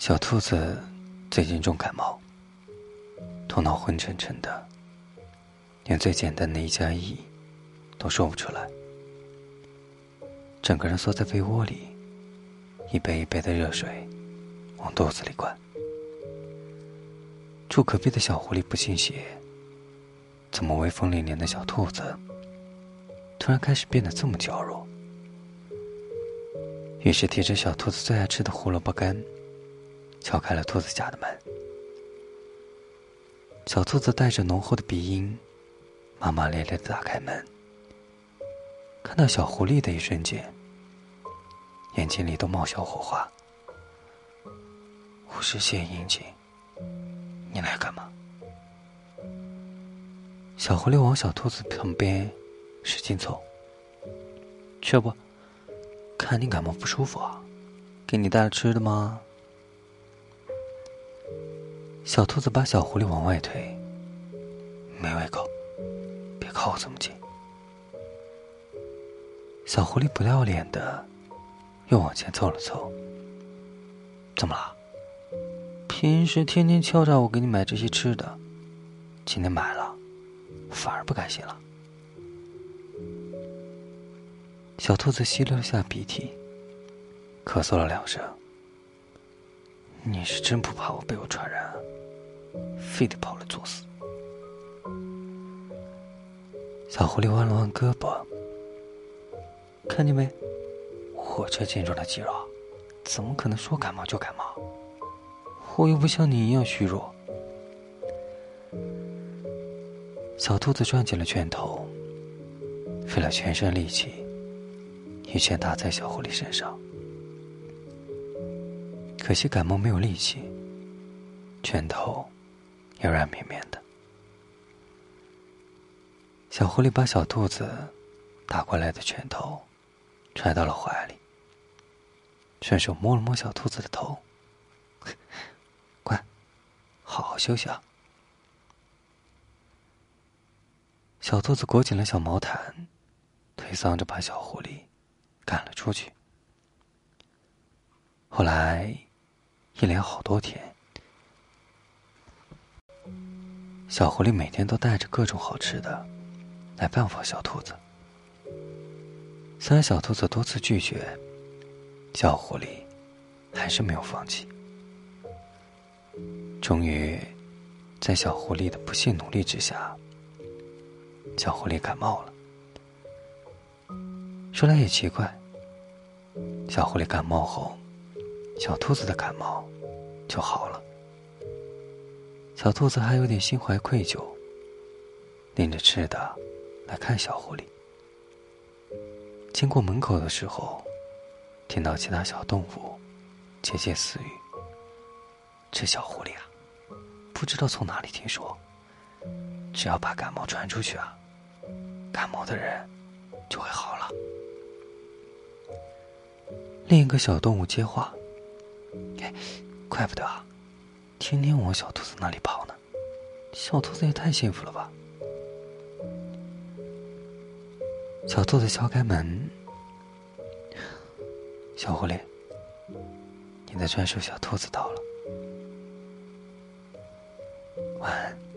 小兔子最近重感冒，头脑昏沉沉的，连最简单的一加一都说不出来。整个人缩在被窝里，一杯一杯的热水往肚子里灌。住隔壁的小狐狸不信邪，怎么威风凛凛的小兔子突然开始变得这么娇弱？于是提着小兔子最爱吃的胡萝卜干。敲开了兔子家的门，小兔子带着浓厚的鼻音，骂骂咧咧的打开门。看到小狐狸的一瞬间，眼睛里都冒小火花。我是谢英锦，你来干嘛？小狐狸往小兔子旁边使劲凑。这不，看你感冒不舒服啊，给你带了吃的吗？小兔子把小狐狸往外推，没胃口，别靠我这么近。小狐狸不要脸的，又往前凑了凑。怎么了？平时天天敲诈我给你买这些吃的，今天买了，反而不开心了？小兔子吸了下鼻涕，咳嗽了两声。你是真不怕我被我传染啊？非得跑来作死！小狐狸弯了弯胳膊，看见没？我这健壮的肌肉，怎么可能说感冒就感冒？我又不像你一样虚弱。小兔子攥紧了拳头，费了全身力气，一拳打在小狐狸身上。可惜感冒没有力气，拳头。也软绵绵的。小狐狸把小兔子打过来的拳头揣到了怀里，顺手摸了摸小兔子的头，乖，好好休息啊。小兔子裹紧了小毛毯，推搡着把小狐狸赶了出去。后来，一连好多天。小狐狸每天都带着各种好吃的来拜访小兔子。虽然小兔子多次拒绝，小狐狸还是没有放弃。终于，在小狐狸的不懈努力之下，小狐狸感冒了。说来也奇怪，小狐狸感冒后，小兔子的感冒就好了。小兔子还有点心怀愧疚，拎着吃的来看小狐狸。经过门口的时候，听到其他小动物窃窃私语。这小狐狸啊，不知道从哪里听说，只要把感冒传出去啊，感冒的人就会好了。另一个小动物接话：“哎怪不得啊天天往小兔子那里跑呢小兔子也太幸福了吧。小兔子敲开门小狐狸你的专属小兔子到了。晚安。